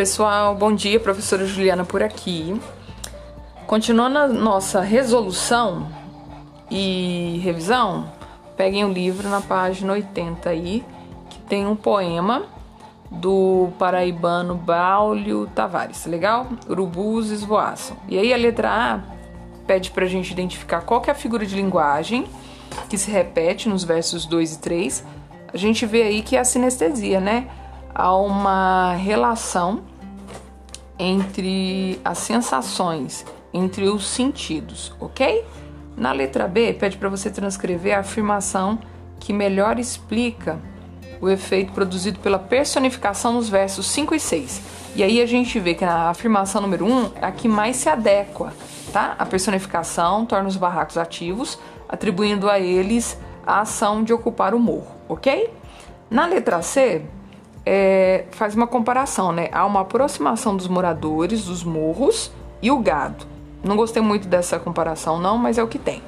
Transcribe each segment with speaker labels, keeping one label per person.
Speaker 1: pessoal, bom dia, professora Juliana por aqui. Continuando a nossa resolução e revisão, peguem o livro na página 80 aí, que tem um poema do paraibano Baulio Tavares, legal? Urubus esvoaçam. E aí a letra A pede pra gente identificar qual que é a figura de linguagem que se repete nos versos 2 e 3. A gente vê aí que é a sinestesia, né? Há uma relação entre as sensações, entre os sentidos, ok? Na letra B, pede para você transcrever a afirmação que melhor explica o efeito produzido pela personificação nos versos 5 e 6. E aí a gente vê que a afirmação número 1 um é a que mais se adequa, tá? A personificação torna os barracos ativos, atribuindo a eles a ação de ocupar o morro, ok? Na letra C, é, faz uma comparação, né? Há uma aproximação dos moradores dos morros e o gado. Não gostei muito dessa comparação, não, mas é o que tem.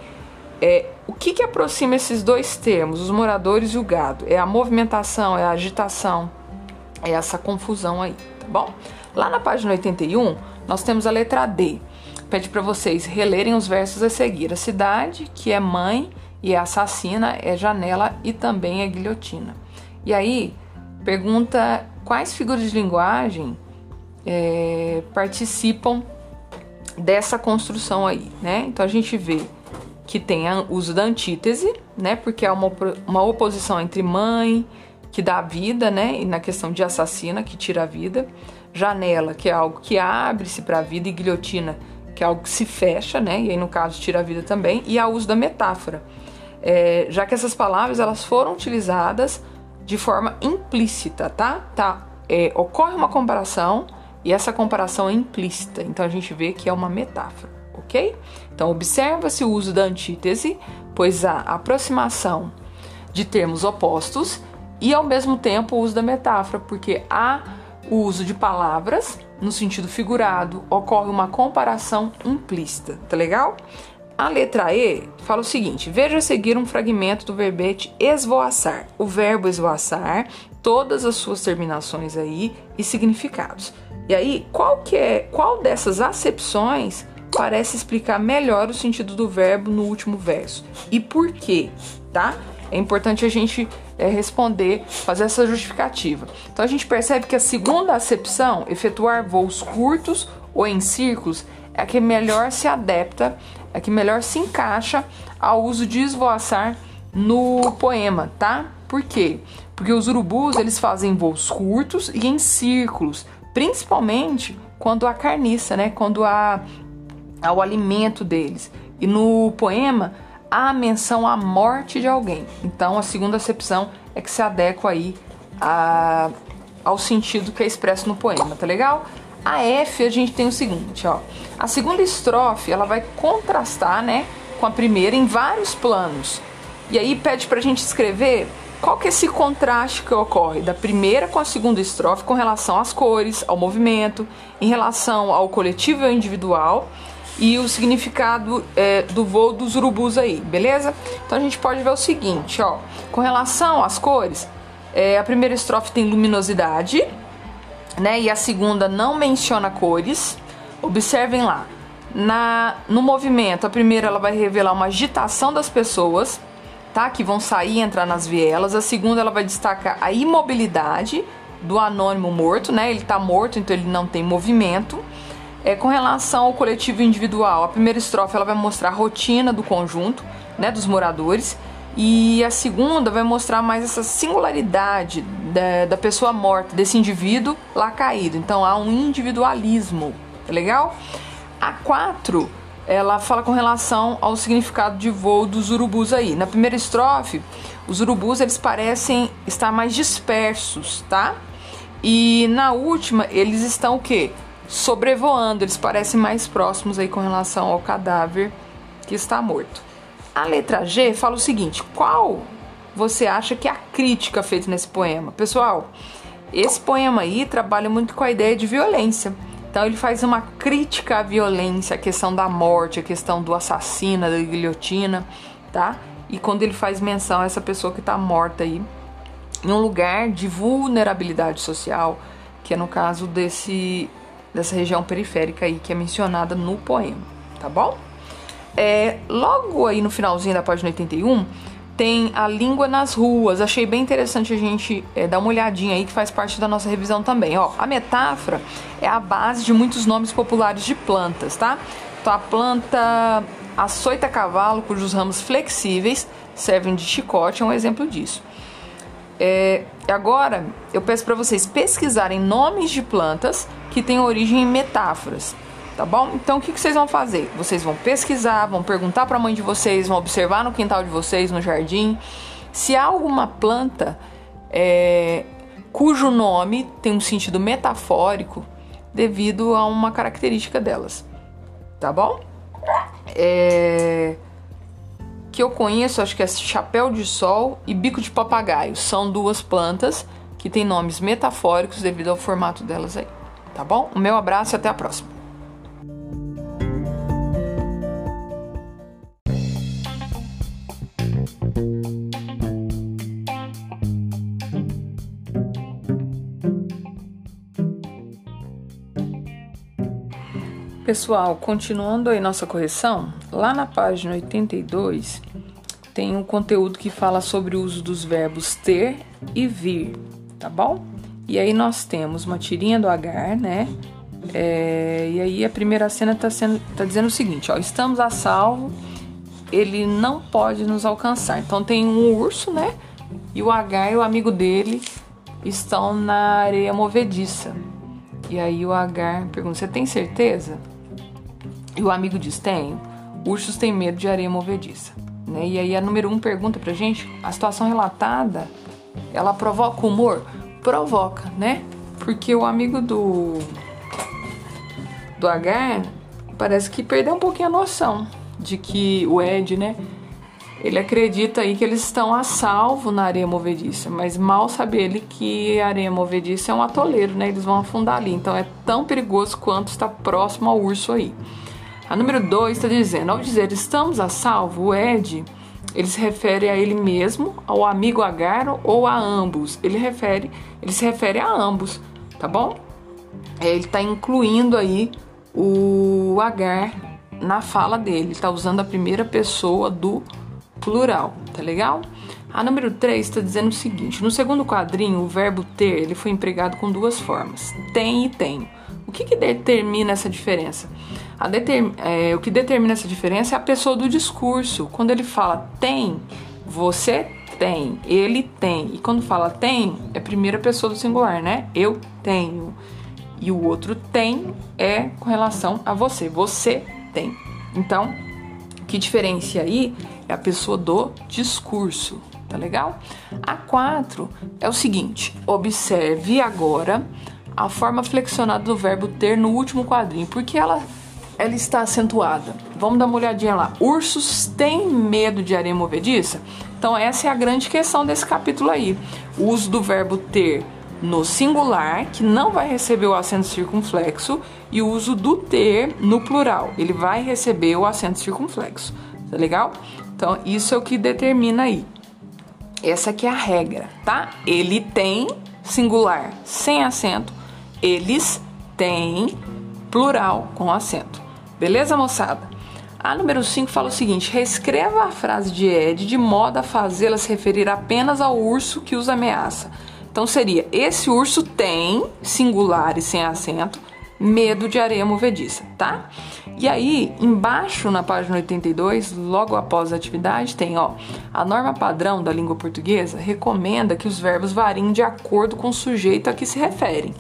Speaker 1: É, o que, que aproxima esses dois termos, os moradores e o gado? É a movimentação, é a agitação, é essa confusão aí, tá bom? Lá na página 81, nós temos a letra D. Pede para vocês relerem os versos a seguir. A cidade, que é mãe e é assassina, é janela e também é guilhotina. E aí, pergunta quais figuras de linguagem é, participam dessa construção aí, né? Então a gente vê que tem o uso da antítese, né? Porque é uma, uma oposição entre mãe, que dá vida, né? E na questão de assassina, que tira a vida. Janela, que é algo que abre-se para a vida, e guilhotina, que é algo que se fecha, né? E aí, no caso, tira a vida também. E a uso da metáfora, é, já que essas palavras elas foram utilizadas de forma implícita, tá? tá é, ocorre uma comparação e essa comparação é implícita, então a gente vê que é uma metáfora, ok? Então observa-se o uso da antítese, pois há aproximação de termos opostos e ao mesmo tempo o uso da metáfora, porque há o uso de palavras no sentido figurado, ocorre uma comparação implícita, tá legal? A letra E fala o seguinte: veja seguir um fragmento do verbete esvoaçar. O verbo esvoaçar, todas as suas terminações aí e significados. E aí, qual que é, qual dessas acepções parece explicar melhor o sentido do verbo no último verso? E por quê, tá? É importante a gente é, responder, fazer essa justificativa. Então a gente percebe que a segunda acepção, efetuar voos curtos ou em círculos, é a que melhor se adapta, é a que melhor se encaixa ao uso de esvoaçar no poema, tá? Por quê? Porque os urubus eles fazem voos curtos e em círculos, principalmente quando há carniça, né? Quando há, há o alimento deles. E no poema há menção à morte de alguém. Então a segunda acepção é que se adequa aí a, ao sentido que é expresso no poema, tá legal? A F a gente tem o seguinte, ó. A segunda estrofe ela vai contrastar, né, com a primeira em vários planos. E aí pede pra gente escrever qual que é esse contraste que ocorre da primeira com a segunda estrofe com relação às cores, ao movimento, em relação ao coletivo e ao individual e o significado é, do voo dos urubus aí, beleza? Então a gente pode ver o seguinte, ó, com relação às cores, é, a primeira estrofe tem luminosidade, né? E a segunda não menciona cores. Observem lá, na no movimento, a primeira ela vai revelar uma agitação das pessoas tá? Que vão sair e entrar nas vielas. A segunda ela vai destacar a imobilidade do anônimo morto, né? Ele está morto, então ele não tem movimento. É, com relação ao coletivo individual, a primeira estrofe ela vai mostrar a rotina do conjunto, né, dos moradores, e a segunda vai mostrar mais essa singularidade da, da pessoa morta, desse indivíduo lá caído. Então há um individualismo, tá legal? A quatro ela fala com relação ao significado de voo dos urubus aí. Na primeira estrofe, os urubus eles parecem estar mais dispersos, tá? E na última, eles estão o quê? Sobrevoando, eles parecem mais próximos aí com relação ao cadáver que está morto. A letra G fala o seguinte: qual você acha que é a crítica feita nesse poema? Pessoal, esse poema aí trabalha muito com a ideia de violência. Então ele faz uma crítica à violência, a questão da morte, a questão do assassino, da guilhotina, tá? E quando ele faz menção a essa pessoa que está morta aí, em um lugar de vulnerabilidade social, que é no caso desse dessa região periférica aí que é mencionada no poema, tá bom? É, logo aí no finalzinho da página 81 tem a língua nas ruas. Achei bem interessante a gente é, dar uma olhadinha aí que faz parte da nossa revisão também. Ó, a metáfora é a base de muitos nomes populares de plantas, tá? Então a planta açoita cavalo, cujos ramos flexíveis servem de chicote, é um exemplo disso. É, agora eu peço para vocês pesquisarem nomes de plantas que têm origem em metáforas, tá bom? Então o que, que vocês vão fazer? Vocês vão pesquisar, vão perguntar para a mãe de vocês, vão observar no quintal de vocês, no jardim, se há alguma planta é, cujo nome tem um sentido metafórico devido a uma característica delas, tá bom? É que eu conheço, acho que é chapéu de sol e bico de papagaio. São duas plantas que têm nomes metafóricos devido ao formato delas aí. Tá bom? O meu abraço e até a próxima. Pessoal, continuando aí nossa correção, lá na página 82 tem um conteúdo que fala sobre o uso dos verbos ter e vir, tá bom? E aí nós temos uma tirinha do Agar, né? É, e aí a primeira cena tá, sendo, tá dizendo o seguinte, ó, estamos a salvo, ele não pode nos alcançar. Então tem um urso, né? E o Agar e o amigo dele estão na areia movediça. E aí o Agar pergunta: Você tem certeza? E o amigo diz: Tenho. Ursos têm medo de areia movediça. Né? E aí a número um pergunta pra gente: a situação relatada ela provoca humor? Provoca, né? Porque o amigo do do Agar parece que perdeu um pouquinho a noção de que o Ed, né? Ele acredita aí que eles estão a salvo na areia movediça, mas mal sabe ele que a areia movediça é um atoleiro, né? Eles vão afundar ali, então é tão perigoso quanto está próximo ao urso aí. A número 2 está dizendo: ao dizer estamos a salvo, o Ed ele se refere a ele mesmo, ao amigo Agar ou a ambos. Ele refere, ele se refere a ambos, tá bom? É, ele está incluindo aí o Agar na fala dele, está usando a primeira pessoa do plural, tá legal? A número 3 está dizendo o seguinte: no segundo quadrinho, o verbo ter ele foi empregado com duas formas, tem e tenho. O que, que determina essa diferença? Determ, é, o que determina essa diferença é a pessoa do discurso. Quando ele fala tem, você tem, ele tem. E quando fala tem, é primeira pessoa do singular, né? Eu tenho. E o outro tem é com relação a você. Você tem. Então, o que diferencia aí é a pessoa do discurso, tá legal? A 4 é o seguinte: observe agora a forma flexionada do verbo ter no último quadrinho, porque ela ela está acentuada. Vamos dar uma olhadinha lá. Ursos têm medo de areia movediça? Então essa é a grande questão desse capítulo aí. O uso do verbo ter no singular, que não vai receber o acento circunflexo, e o uso do ter no plural. Ele vai receber o acento circunflexo. Tá legal? Então isso é o que determina aí. Essa aqui é a regra, tá? Ele tem singular sem acento, eles têm plural com acento. Beleza, moçada? A número 5 fala o seguinte: reescreva a frase de Ed de modo a fazê-la se referir apenas ao urso que os ameaça. Então seria: esse urso tem, singular e sem acento, medo de areia movediça, tá? E aí, embaixo na página 82, logo após a atividade, tem ó, a norma padrão da língua portuguesa recomenda que os verbos variem de acordo com o sujeito a que se referem.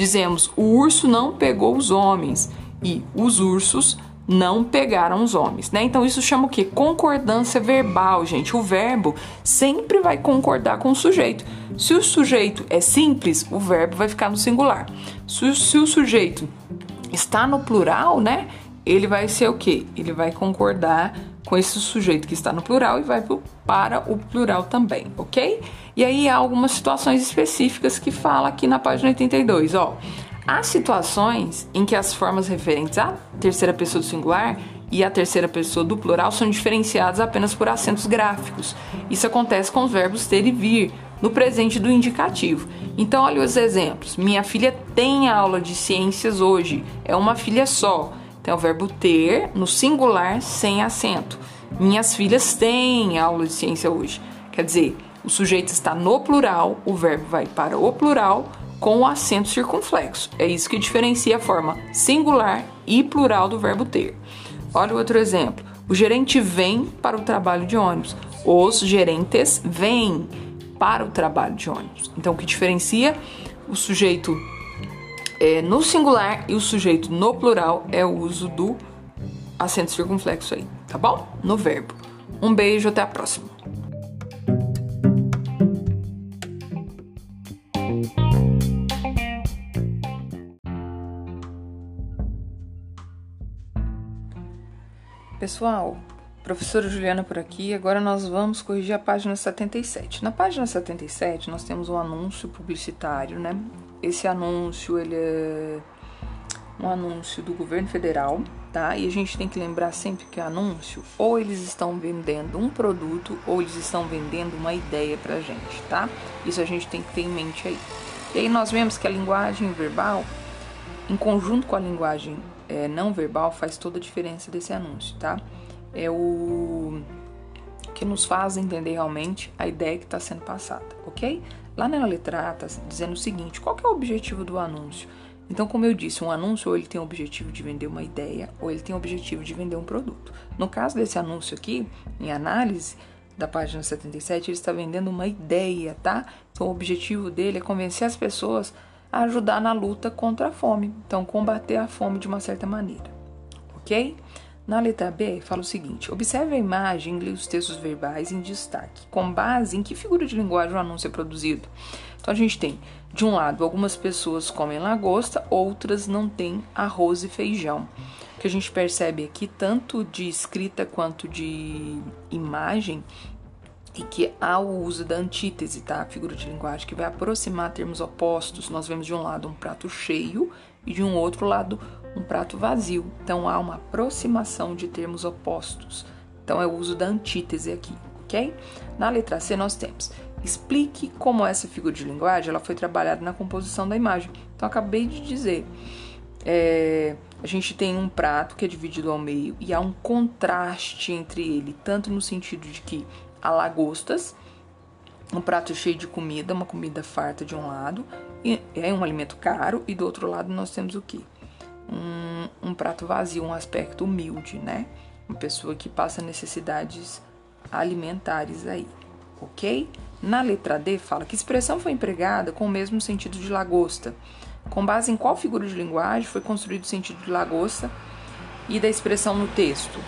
Speaker 1: Dizemos: o urso não pegou os homens e os ursos não pegaram os homens, né? Então isso chama o que? Concordância verbal, gente. O verbo sempre vai concordar com o sujeito. Se o sujeito é simples, o verbo vai ficar no singular. Se, se o sujeito está no plural, né? Ele vai ser o que? Ele vai concordar com esse sujeito que está no plural e vai para o plural também, ok? E aí há algumas situações específicas que fala aqui na página 82, ó. Há situações em que as formas referentes à terceira pessoa do singular e à terceira pessoa do plural são diferenciadas apenas por acentos gráficos. Isso acontece com os verbos ter e vir, no presente do indicativo. Então, olha os exemplos. Minha filha tem aula de ciências hoje. É uma filha só. Tem o verbo ter no singular sem acento. Minhas filhas têm aula de ciência hoje. Quer dizer, o sujeito está no plural, o verbo vai para o plural com o acento circunflexo. É isso que diferencia a forma singular e plural do verbo ter. Olha o outro exemplo. O gerente vem para o trabalho de ônibus. Os gerentes vêm para o trabalho de ônibus. Então, o que diferencia o sujeito é, no singular e o sujeito no plural é o uso do acento circunflexo aí, tá bom? No verbo. Um beijo, até a próxima. Pessoal, professora Juliana por aqui. Agora nós vamos corrigir a página 77. Na página 77 nós temos um anúncio publicitário, né? Esse anúncio ele é um anúncio do governo federal, tá? E a gente tem que lembrar sempre que anúncio ou eles estão vendendo um produto ou eles estão vendendo uma ideia pra gente, tá? Isso a gente tem que ter em mente aí. E aí nós vemos que a linguagem verbal, em conjunto com a linguagem é, não verbal faz toda a diferença desse anúncio, tá? É o que nos faz entender realmente a ideia que está sendo passada, ok? Lá na letra A está dizendo o seguinte: qual é o objetivo do anúncio? Então, como eu disse, um anúncio ou ele tem o objetivo de vender uma ideia ou ele tem o objetivo de vender um produto. No caso desse anúncio aqui, em análise da página 77, ele está vendendo uma ideia, tá? Então, o objetivo dele é convencer as pessoas a ajudar na luta contra a fome. Então, combater a fome de uma certa maneira. Ok? Na letra B, fala o seguinte: observe a imagem e os textos verbais em destaque. Com base em que figura de linguagem o anúncio é produzido? Então, a gente tem, de um lado, algumas pessoas comem lagosta, outras não têm arroz e feijão. O que a gente percebe aqui, tanto de escrita quanto de imagem, e que há o uso da antítese, tá? A figura de linguagem que vai aproximar termos opostos. Nós vemos de um lado um prato cheio e de um outro lado um prato vazio. Então há uma aproximação de termos opostos. Então é o uso da antítese aqui, ok? Na letra C nós temos explique como essa figura de linguagem ela foi trabalhada na composição da imagem. Então acabei de dizer, é, a gente tem um prato que é dividido ao meio e há um contraste entre ele, tanto no sentido de que a lagostas, um prato cheio de comida, uma comida farta de um lado, é um alimento caro, e do outro lado nós temos o que? Um, um prato vazio, um aspecto humilde, né? Uma pessoa que passa necessidades alimentares aí, ok? Na letra D fala que expressão foi empregada com o mesmo sentido de lagosta. Com base em qual figura de linguagem foi construído o sentido de lagosta e da expressão no texto?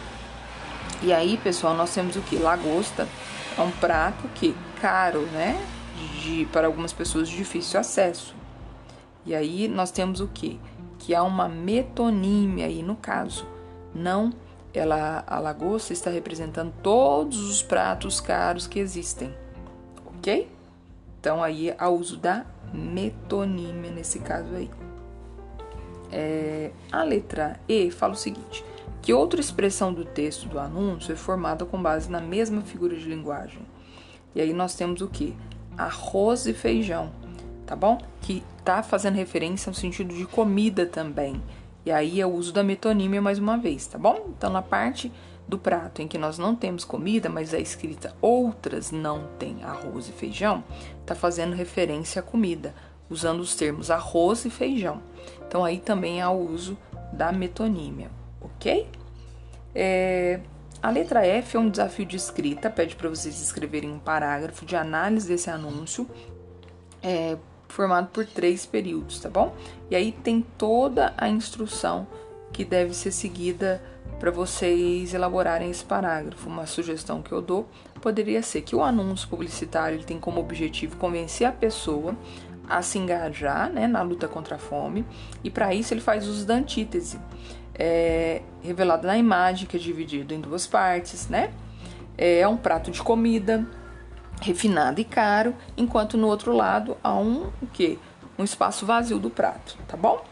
Speaker 1: E aí, pessoal, nós temos o que? Lagosta é um prato que caro, né? De, para algumas pessoas de difícil acesso. E aí nós temos o que? Que há uma metonímia aí no caso. Não, ela, a lagosta está representando todos os pratos caros que existem, ok? Então aí há uso da metonímia nesse caso aí. É, a letra E fala o seguinte: que outra expressão do texto do anúncio é formada com base na mesma figura de linguagem. E aí nós temos o que? Arroz e feijão, tá bom? Que tá fazendo referência ao sentido de comida também. E aí é o uso da metonímia mais uma vez, tá bom? Então na parte do prato em que nós não temos comida, mas é escrita outras não tem arroz e feijão, tá fazendo referência à comida, usando os termos arroz e feijão. Então aí também há o uso da metonímia ok? É, a letra F é um desafio de escrita, pede para vocês escreverem um parágrafo de análise desse anúncio, é, formado por três períodos, tá bom? E aí tem toda a instrução que deve ser seguida para vocês elaborarem esse parágrafo. Uma sugestão que eu dou poderia ser que o anúncio publicitário ele tem como objetivo convencer a pessoa a se engajar né, na luta contra a fome, e para isso ele faz uso da antítese é, revelado na imagem, que é dividido em duas partes, né? É um prato de comida refinado e caro, enquanto no outro lado há um o quê? Um espaço vazio do prato, tá bom?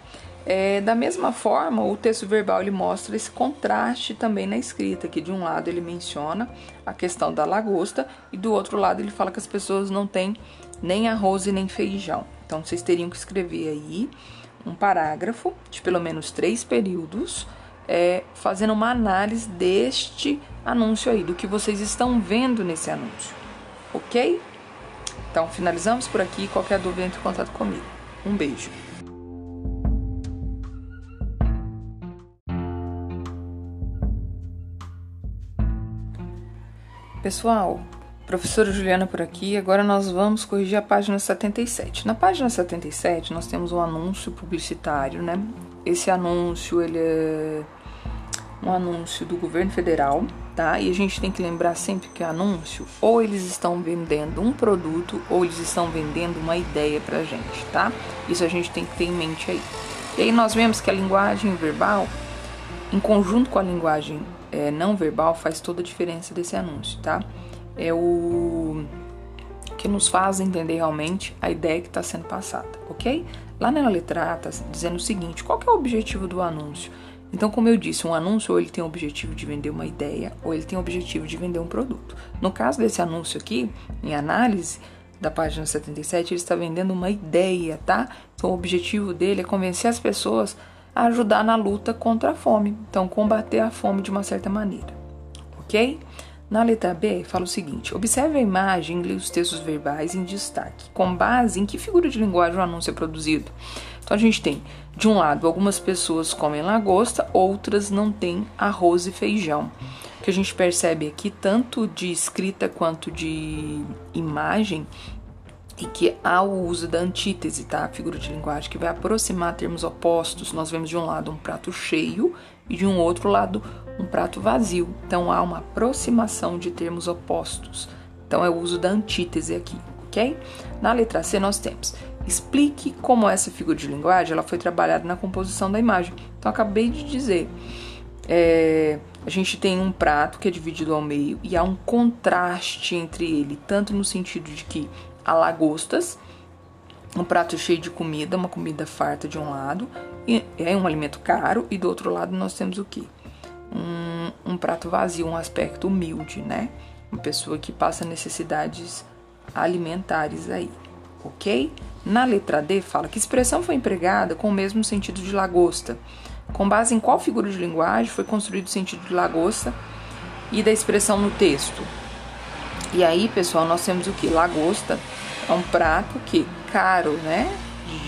Speaker 1: É, da mesma forma, o texto verbal ele mostra esse contraste também na escrita, que de um lado ele menciona a questão da lagosta e do outro lado ele fala que as pessoas não têm nem arroz e nem feijão. Então vocês teriam que escrever aí um parágrafo de pelo menos três períodos, é, fazendo uma análise deste anúncio aí, do que vocês estão vendo nesse anúncio, ok? Então finalizamos por aqui. Qualquer dúvida, entre em contato comigo. Um beijo. Pessoal, professora Juliana por aqui. Agora nós vamos corrigir a página 77. Na página 77 nós temos um anúncio publicitário, né? Esse anúncio ele é um anúncio do governo federal, tá? E a gente tem que lembrar sempre que anúncio ou eles estão vendendo um produto ou eles estão vendendo uma ideia pra gente, tá? Isso a gente tem que ter em mente aí. E aí nós vemos que a linguagem verbal, em conjunto com a linguagem é, não verbal faz toda a diferença desse anúncio, tá? É o que nos faz entender realmente a ideia que está sendo passada, ok? Lá na letra A está dizendo o seguinte: qual é o objetivo do anúncio? Então, como eu disse, um anúncio ou ele tem o objetivo de vender uma ideia ou ele tem o objetivo de vender um produto. No caso desse anúncio aqui, em análise da página 77, ele está vendendo uma ideia, tá? Então, o objetivo dele é convencer as pessoas a ajudar na luta contra a fome. Então, combater a fome de uma certa maneira. Ok? Na letra B, fala o seguinte: observe a imagem e os textos verbais em destaque. Com base em que figura de linguagem o anúncio é produzido? Então, a gente tem, de um lado, algumas pessoas comem lagosta, outras não têm arroz e feijão. O que a gente percebe aqui, tanto de escrita quanto de imagem, e que há o uso da antítese, tá? A figura de linguagem que vai aproximar termos opostos. Nós vemos de um lado um prato cheio e de um outro lado um prato vazio. Então há uma aproximação de termos opostos. Então é o uso da antítese aqui, ok? Na letra C nós temos explique como essa figura de linguagem ela foi trabalhada na composição da imagem. Então acabei de dizer, é, a gente tem um prato que é dividido ao meio e há um contraste entre ele, tanto no sentido de que a lagostas, um prato cheio de comida, uma comida farta de um lado, e é um alimento caro, e do outro lado nós temos o que? Um, um prato vazio, um aspecto humilde, né? Uma pessoa que passa necessidades alimentares aí, ok? Na letra D fala que expressão foi empregada com o mesmo sentido de lagosta. Com base em qual figura de linguagem foi construído o sentido de lagosta e da expressão no texto? E aí, pessoal, nós temos o que? Lagosta é um prato que caro, né?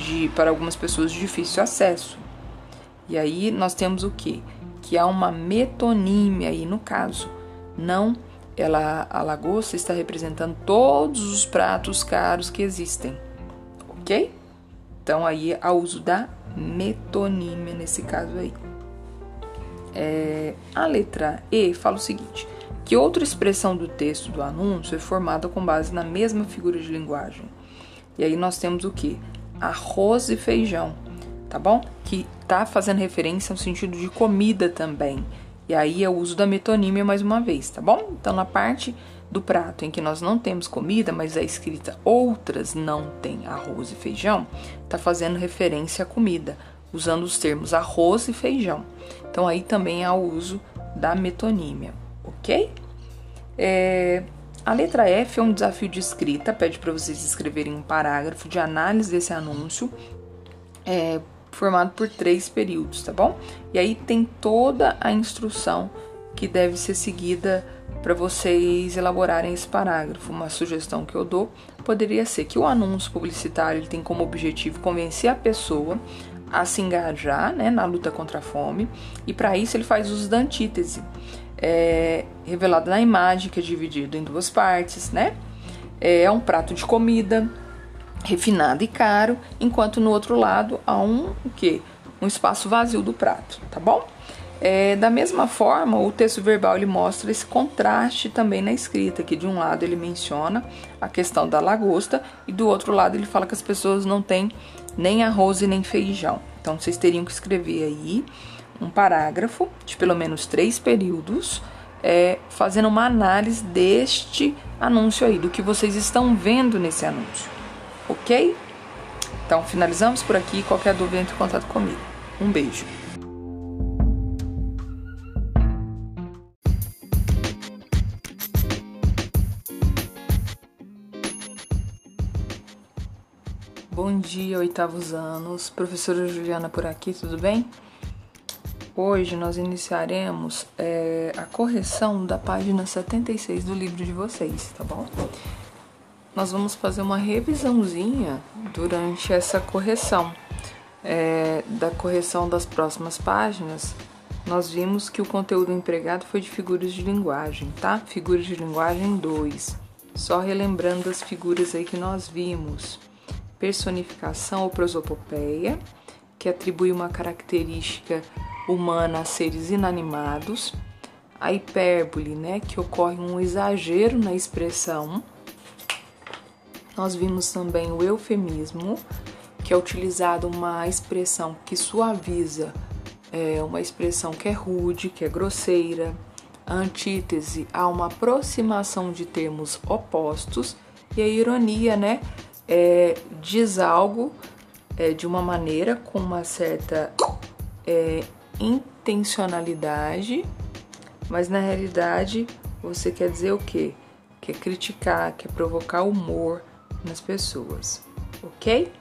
Speaker 1: De, para algumas pessoas de difícil acesso. E aí nós temos o que? Que há uma metonímia aí no caso. Não, ela a lagosta está representando todos os pratos caros que existem. OK? Então aí há uso da metonímia nesse caso aí. É, a letra E fala o seguinte: que outra expressão do texto do anúncio é formada com base na mesma figura de linguagem. E aí nós temos o que? Arroz e feijão, tá bom? Que tá fazendo referência ao sentido de comida também. E aí é o uso da metonímia mais uma vez, tá bom? Então na parte do prato em que nós não temos comida, mas é escrita outras não tem arroz e feijão, tá fazendo referência à comida, usando os termos arroz e feijão. Então aí também há o uso da metonímia ok? É, a letra F é um desafio de escrita, pede para vocês escreverem um parágrafo de análise desse anúncio, é, formado por três períodos, tá bom? E aí tem toda a instrução que deve ser seguida para vocês elaborarem esse parágrafo. Uma sugestão que eu dou poderia ser que o anúncio publicitário ele tem como objetivo convencer a pessoa a se engajar né, na luta contra a fome, e para isso ele faz uso da antítese é, revelado na imagem, que é dividido em duas partes, né? É um prato de comida refinado e caro, enquanto no outro lado há um o quê? Um espaço vazio do prato, tá bom? É, da mesma forma, o texto verbal ele mostra esse contraste também na escrita, que de um lado ele menciona a questão da lagosta e do outro lado ele fala que as pessoas não têm nem arroz e nem feijão. Então vocês teriam que escrever aí um parágrafo de pelo menos três períodos, é, fazendo uma análise deste anúncio aí, do que vocês estão vendo nesse anúncio, ok? Então finalizamos por aqui. Qualquer dúvida, entre em contato comigo. Um beijo. Bom dia, oitavos anos. Professora Juliana por aqui, tudo bem? Hoje nós iniciaremos é, a correção da página 76 do livro de vocês, tá bom? Nós vamos fazer uma revisãozinha durante essa correção. É, da correção das próximas páginas, nós vimos que o conteúdo empregado foi de figuras de linguagem, tá? Figuras de linguagem 2. Só relembrando as figuras aí que nós vimos. Personificação ou prosopopeia, que atribui uma característica humana a seres inanimados. A hipérbole, né, que ocorre um exagero na expressão. Nós vimos também o eufemismo, que é utilizado uma expressão que suaviza é, uma expressão que é rude, que é grosseira. A antítese há uma aproximação de termos opostos e a ironia, né, é, diz algo é, de uma maneira com uma certa é, intencionalidade, mas na realidade você quer dizer o quê? Quer criticar, quer provocar humor nas pessoas, ok?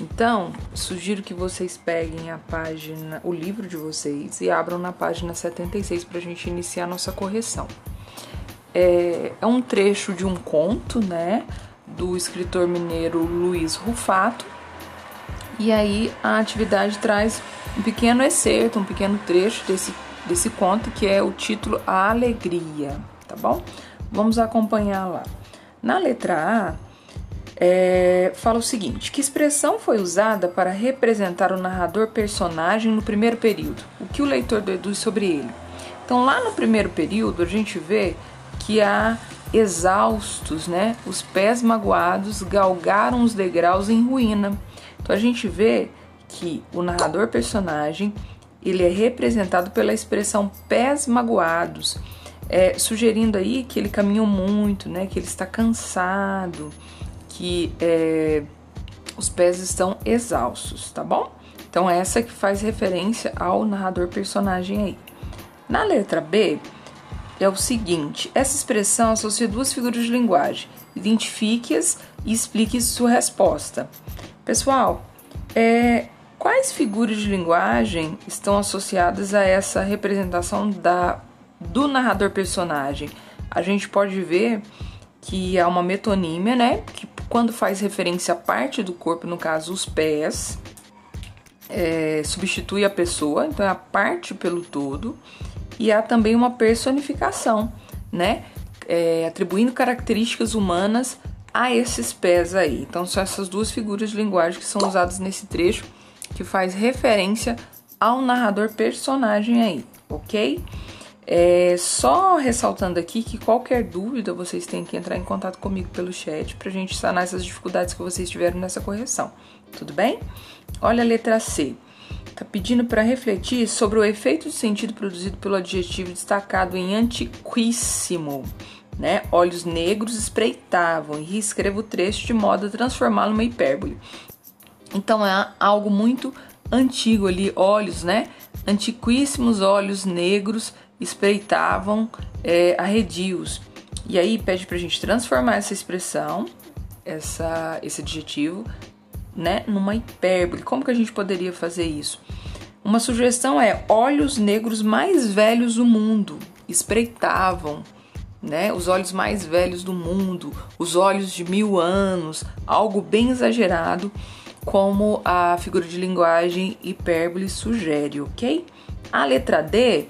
Speaker 1: Então, sugiro que vocês peguem a página, o livro de vocês e abram na página 76 para a gente iniciar a nossa correção. É, é um trecho de um conto, né, do escritor mineiro Luiz Rufato. E aí a atividade traz um pequeno excerto, um pequeno trecho desse, desse conto que é o título A Alegria, tá bom? Vamos acompanhar lá. Na letra A, é, fala o seguinte: que expressão foi usada para representar o narrador personagem no primeiro período? O que o leitor deduz sobre ele? Então, lá no primeiro período, a gente vê que há exaustos, né? Os pés magoados galgaram os degraus em ruína. Então, a gente vê que o narrador personagem ele é representado pela expressão pés magoados, é, sugerindo aí que ele caminhou muito, né? Que ele está cansado que é, os pés estão exaustos, tá bom? Então, essa que faz referência ao narrador personagem aí. Na letra B, é o seguinte: essa expressão associa duas figuras de linguagem. Identifique-as e explique sua resposta. Pessoal, é, quais figuras de linguagem estão associadas a essa representação da, do narrador personagem? A gente pode ver que há uma metonímia, né? Que quando faz referência à parte do corpo, no caso os pés, é, substitui a pessoa, então é a parte pelo todo, e há também uma personificação, né? É, atribuindo características humanas a esses pés aí. Então são essas duas figuras de linguagem que são usadas nesse trecho que faz referência ao narrador personagem aí, ok? É, só ressaltando aqui que qualquer dúvida vocês têm que entrar em contato comigo pelo chat para a gente sanar essas dificuldades que vocês tiveram nessa correção. Tudo bem? Olha a letra C. Está pedindo para refletir sobre o efeito de sentido produzido pelo adjetivo destacado em antiquíssimo. Né? Olhos negros espreitavam e reescreva o trecho de modo a transformá-lo numa hipérbole. Então é algo muito antigo ali, olhos, né? Antiquíssimos olhos negros espreitavam é, arredios. E aí pede para a gente transformar essa expressão, essa, esse adjetivo, né, numa hipérbole. Como que a gente poderia fazer isso? Uma sugestão é olhos negros mais velhos do mundo espreitavam, né, os olhos mais velhos do mundo, os olhos de mil anos, algo bem exagerado, como a figura de linguagem hipérbole sugere, ok? A letra D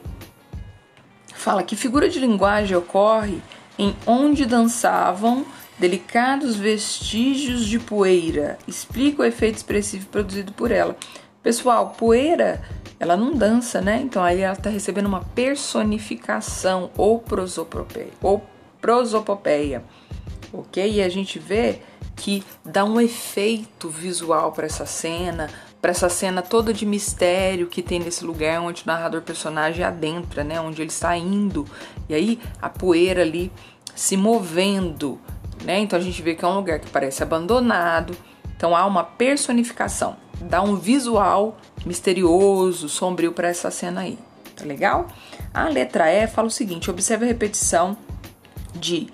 Speaker 1: fala que figura de linguagem ocorre em onde dançavam delicados vestígios de poeira. Explica o efeito expressivo produzido por ela. Pessoal, poeira, ela não dança, né? Então aí ela está recebendo uma personificação ou prosopopeia, ou prosopopeia, ok? E a gente vê que dá um efeito visual para essa cena, para essa cena toda de mistério que tem nesse lugar onde o narrador personagem adentra, né, onde ele está indo. E aí a poeira ali se movendo, né? Então a gente vê que é um lugar que parece abandonado. Então há uma personificação, dá um visual misterioso, sombrio para essa cena aí. Tá legal? A letra E fala o seguinte: observe a repetição de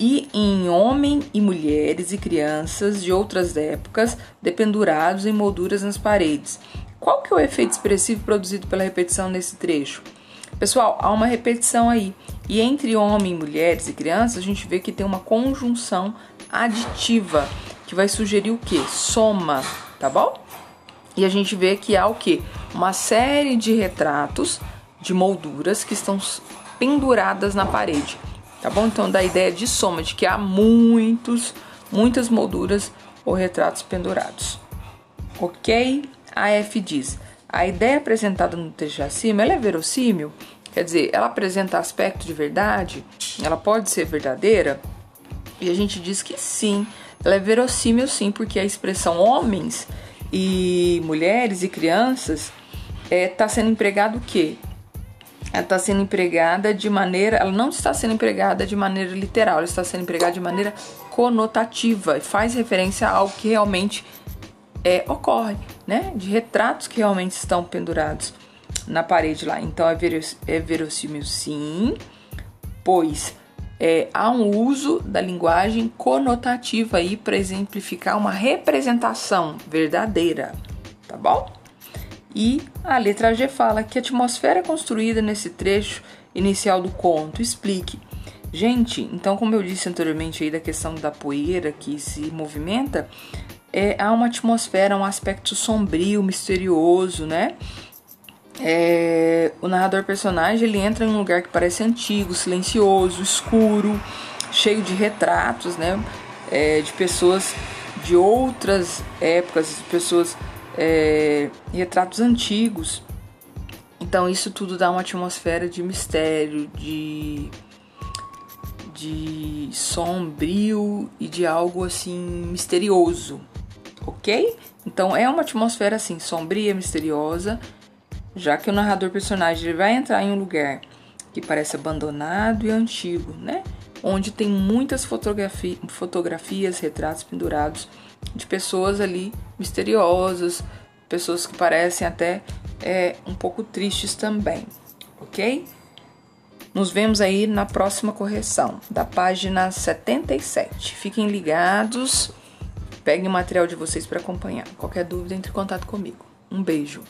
Speaker 1: e em homem e mulheres e crianças de outras épocas, dependurados em molduras nas paredes. Qual que é o efeito expressivo produzido pela repetição nesse trecho? Pessoal, há uma repetição aí. E entre homem, mulheres e crianças, a gente vê que tem uma conjunção aditiva, que vai sugerir o que? Soma, tá bom? E a gente vê que há o que? Uma série de retratos de molduras que estão penduradas na parede, tá bom? Então dá a ideia de soma, de que há muitos, muitas molduras ou retratos pendurados. Ok? A F diz: a ideia apresentada no texto acima é verossímil? Quer dizer, ela apresenta aspecto de verdade? Ela pode ser verdadeira? E a gente diz que sim, ela é verossímil sim, porque a expressão homens e mulheres e crianças está é, tá sendo empregado o quê? Ela está sendo empregada de maneira. Ela não está sendo empregada de maneira literal, ela está sendo empregada de maneira conotativa e faz referência ao que realmente é, ocorre, né? De retratos que realmente estão pendurados na parede lá. Então é, veross é verossímil sim, pois é, há um uso da linguagem conotativa aí para exemplificar uma representação verdadeira, tá bom? E a letra G fala que a atmosfera construída nesse trecho inicial do conto explique. Gente, então como eu disse anteriormente aí da questão da poeira que se movimenta, é, há uma atmosfera, um aspecto sombrio, misterioso, né? É, o narrador personagem ele entra em um lugar que parece antigo, silencioso, escuro, cheio de retratos, né? É, de pessoas de outras épocas, pessoas é, retratos antigos. Então isso tudo dá uma atmosfera de mistério, de de sombrio e de algo assim misterioso, ok? Então é uma atmosfera assim, sombria, misteriosa, já que o narrador personagem ele vai entrar em um lugar que parece abandonado e antigo, né? Onde tem muitas fotografi fotografias, retratos pendurados de pessoas ali misteriosas, pessoas que parecem até é, um pouco tristes também, ok? Nos vemos aí na próxima correção, da página 77. Fiquem ligados Peguem o material de vocês para acompanhar. Qualquer dúvida, entre em contato comigo. Um beijo.